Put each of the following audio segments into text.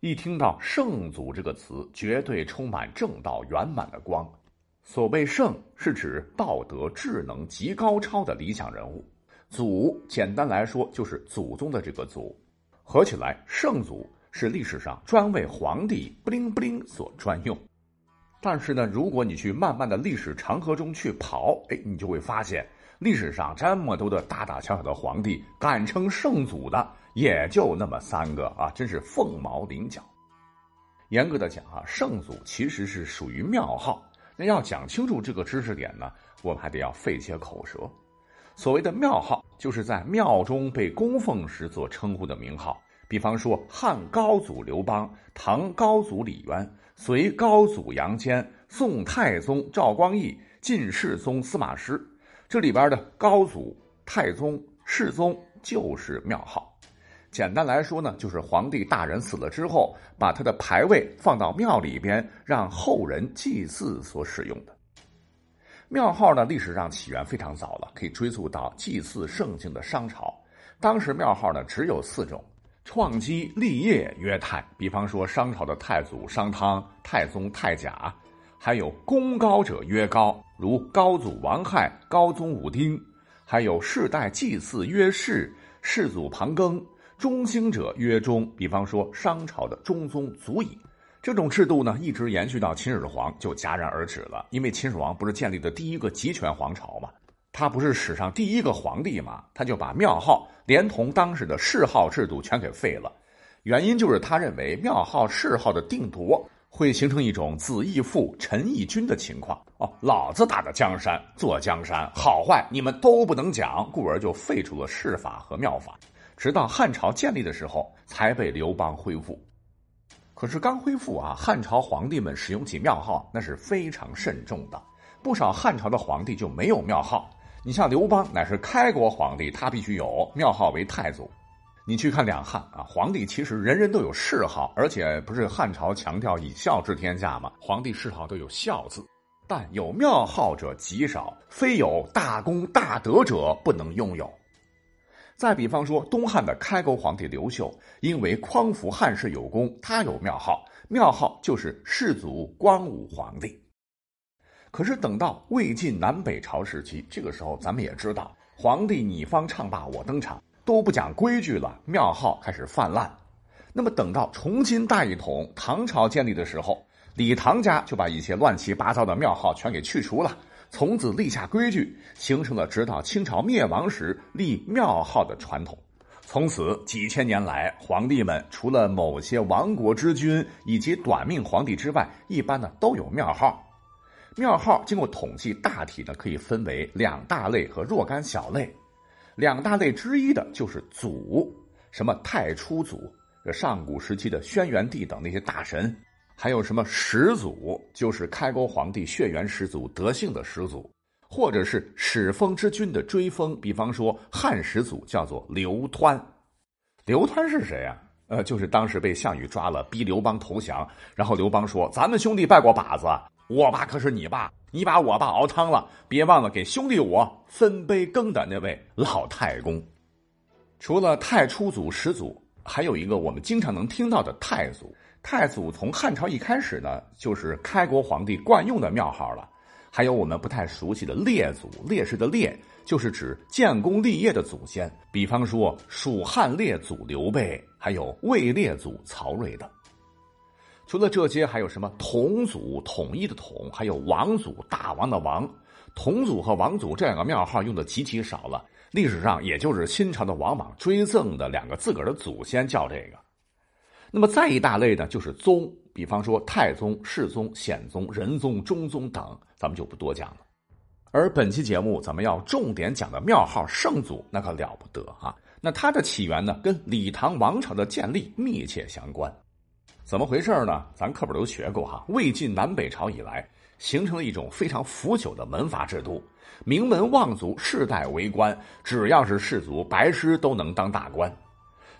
一听到“圣祖”这个词，绝对充满正道圆满的光。所谓“圣”，是指道德智能极高超的理想人物；“祖”简单来说就是祖宗的这个“祖”。合起来，圣祖是历史上专为皇帝不灵不灵所专用。但是呢，如果你去慢慢的历史长河中去跑，哎，你就会发现，历史上这么多的大大小小的皇帝，敢称圣祖的也就那么三个啊，真是凤毛麟角。严格的讲啊，圣祖其实是属于庙号。那要讲清楚这个知识点呢，我们还得要费些口舌。所谓的庙号，就是在庙中被供奉时所称呼的名号。比方说，汉高祖刘邦、唐高祖李渊、隋高祖杨坚、宋太宗赵光义、晋世宗司马师，这里边的高祖、太宗、世宗就是庙号。简单来说呢，就是皇帝大人死了之后，把他的牌位放到庙里边，让后人祭祀所使用的。庙号呢，历史上起源非常早了，可以追溯到祭祀圣境的商朝。当时庙号呢只有四种。创基立业曰太，比方说商朝的太祖商汤、太宗太甲，还有功高者曰高，如高祖王亥、高宗武丁，还有世代祭祀曰世，世祖庞庚，中兴者曰中，比方说商朝的中宗祖乙。这种制度呢，一直延续到秦始皇就戛然而止了，因为秦始皇不是建立的第一个集权皇朝嘛。他不是史上第一个皇帝嘛？他就把庙号连同当时的谥号制度全给废了，原因就是他认为庙号谥号的定夺会形成一种子义父臣义君的情况哦。老子打的江山坐江山，好坏你们都不能讲，故而就废除了谥法和庙法，直到汉朝建立的时候才被刘邦恢复。可是刚恢复啊，汉朝皇帝们使用起庙号那是非常慎重的，不少汉朝的皇帝就没有庙号。你像刘邦乃是开国皇帝，他必须有庙号为太祖。你去看两汉啊，皇帝其实人人都有谥号，而且不是汉朝强调以孝治天下吗？皇帝谥号都有孝字，但有庙号者极少，非有大功大德者不能拥有。再比方说，东汉的开国皇帝刘秀，因为匡扶汉室有功，他有庙号，庙号就是世祖光武皇帝。可是等到魏晋南北朝时期，这个时候咱们也知道，皇帝你方唱罢我登场，都不讲规矩了，庙号开始泛滥。那么等到重新大一统，唐朝建立的时候，李唐家就把一些乱七八糟的庙号全给去除了，从此立下规矩，形成了直到清朝灭亡时立庙号的传统。从此几千年来，皇帝们除了某些亡国之君以及短命皇帝之外，一般呢都有庙号。庙号经过统计，大体呢可以分为两大类和若干小类。两大类之一的就是祖，什么太初祖，上古时期的轩辕帝等那些大神；还有什么始祖，就是开国皇帝血缘始祖德性的始祖，或者是始封之君的追封。比方说汉始祖叫做刘湍，刘湍是谁呀？呃，就是当时被项羽抓了，逼刘邦投降，然后刘邦说：“咱们兄弟拜过把子。”我爸可是你爸，你把我爸熬汤了，别忘了给兄弟我分杯羹的那位老太公。除了太初祖、始祖，还有一个我们经常能听到的太祖。太祖从汉朝一开始呢，就是开国皇帝惯用的庙号了。还有我们不太熟悉的列祖，烈士的烈，就是指建功立业的祖先，比方说蜀汉列祖刘备，还有魏列祖曹睿等。除了这些，还有什么同祖统一的统，还有王祖大王的王。同祖和王祖这两个庙号用的极其少了，历史上也就是新朝的王莽追赠的两个自个儿的祖先叫这个。那么再一大类呢，就是宗，比方说太宗、世宗、显宗、仁宗、中宗等，咱们就不多讲了。而本期节目咱们要重点讲的庙号圣祖，那可了不得啊！那它的起源呢，跟李唐王朝的建立密切相关。怎么回事呢？咱课本都学过哈。魏晋南北朝以来，形成了一种非常腐朽的门阀制度，名门望族世代为官，只要是士族，白师都能当大官。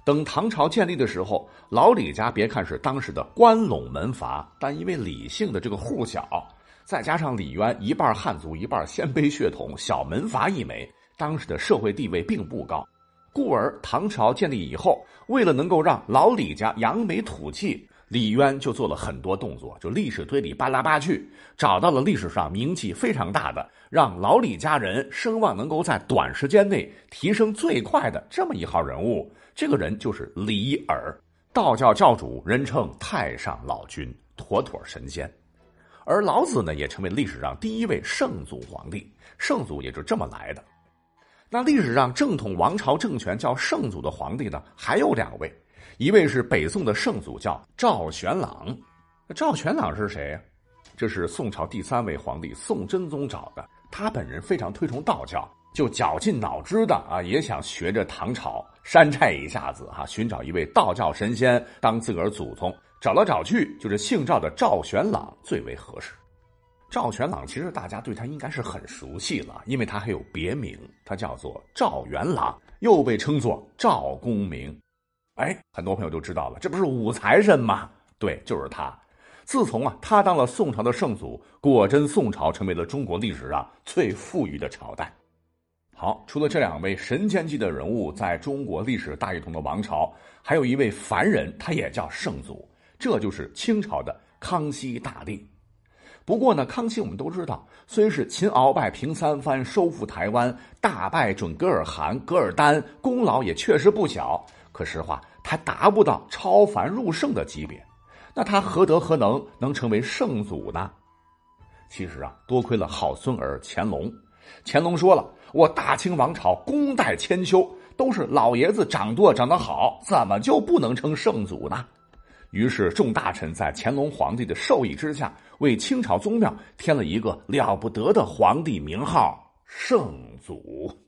等唐朝建立的时候，老李家别看是当时的关陇门阀，但因为李姓的这个户小，再加上李渊一半汉族一半鲜卑血统，小门阀一枚，当时的社会地位并不高。故而唐朝建立以后，为了能够让老李家扬眉吐气，李渊就做了很多动作，就历史推理扒来扒去，找到了历史上名气非常大的，让老李家人声望能够在短时间内提升最快的这么一号人物。这个人就是李耳，道教教主，人称太上老君，妥妥神仙。而老子呢，也成为历史上第一位圣祖皇帝，圣祖也就这么来的。那历史上正统王朝政权叫圣祖的皇帝呢，还有两位，一位是北宋的圣祖，叫赵玄朗。赵玄朗是谁呀？这是宋朝第三位皇帝宋真宗找的。他本人非常推崇道教，就绞尽脑汁的啊，也想学着唐朝山寨一下子哈，寻找一位道教神仙当自个儿祖宗。找来找去，就是姓赵的赵玄朗最为合适。赵玄朗其实大家对他应该是很熟悉了，因为他还有别名，他叫做赵元朗，又被称作赵公明。哎，很多朋友都知道了，这不是武财神吗？对，就是他。自从啊，他当了宋朝的圣祖，果真宋朝成为了中国历史上最富裕的朝代。好，除了这两位神仙级的人物，在中国历史大一统的王朝，还有一位凡人，他也叫圣祖，这就是清朝的康熙大帝。不过呢，康熙我们都知道，虽是擒鳌拜平三藩，收复台湾，大败准噶尔汗、噶尔丹，功劳也确实不小。可实话，他达不到超凡入圣的级别。那他何德何能，能成为圣祖呢？其实啊，多亏了好孙儿乾隆。乾隆说了：“我大清王朝功代千秋，都是老爷子掌舵掌得好，怎么就不能称圣祖呢？”于是，众大臣在乾隆皇帝的授意之下，为清朝宗庙添了一个了不得的皇帝名号——圣祖。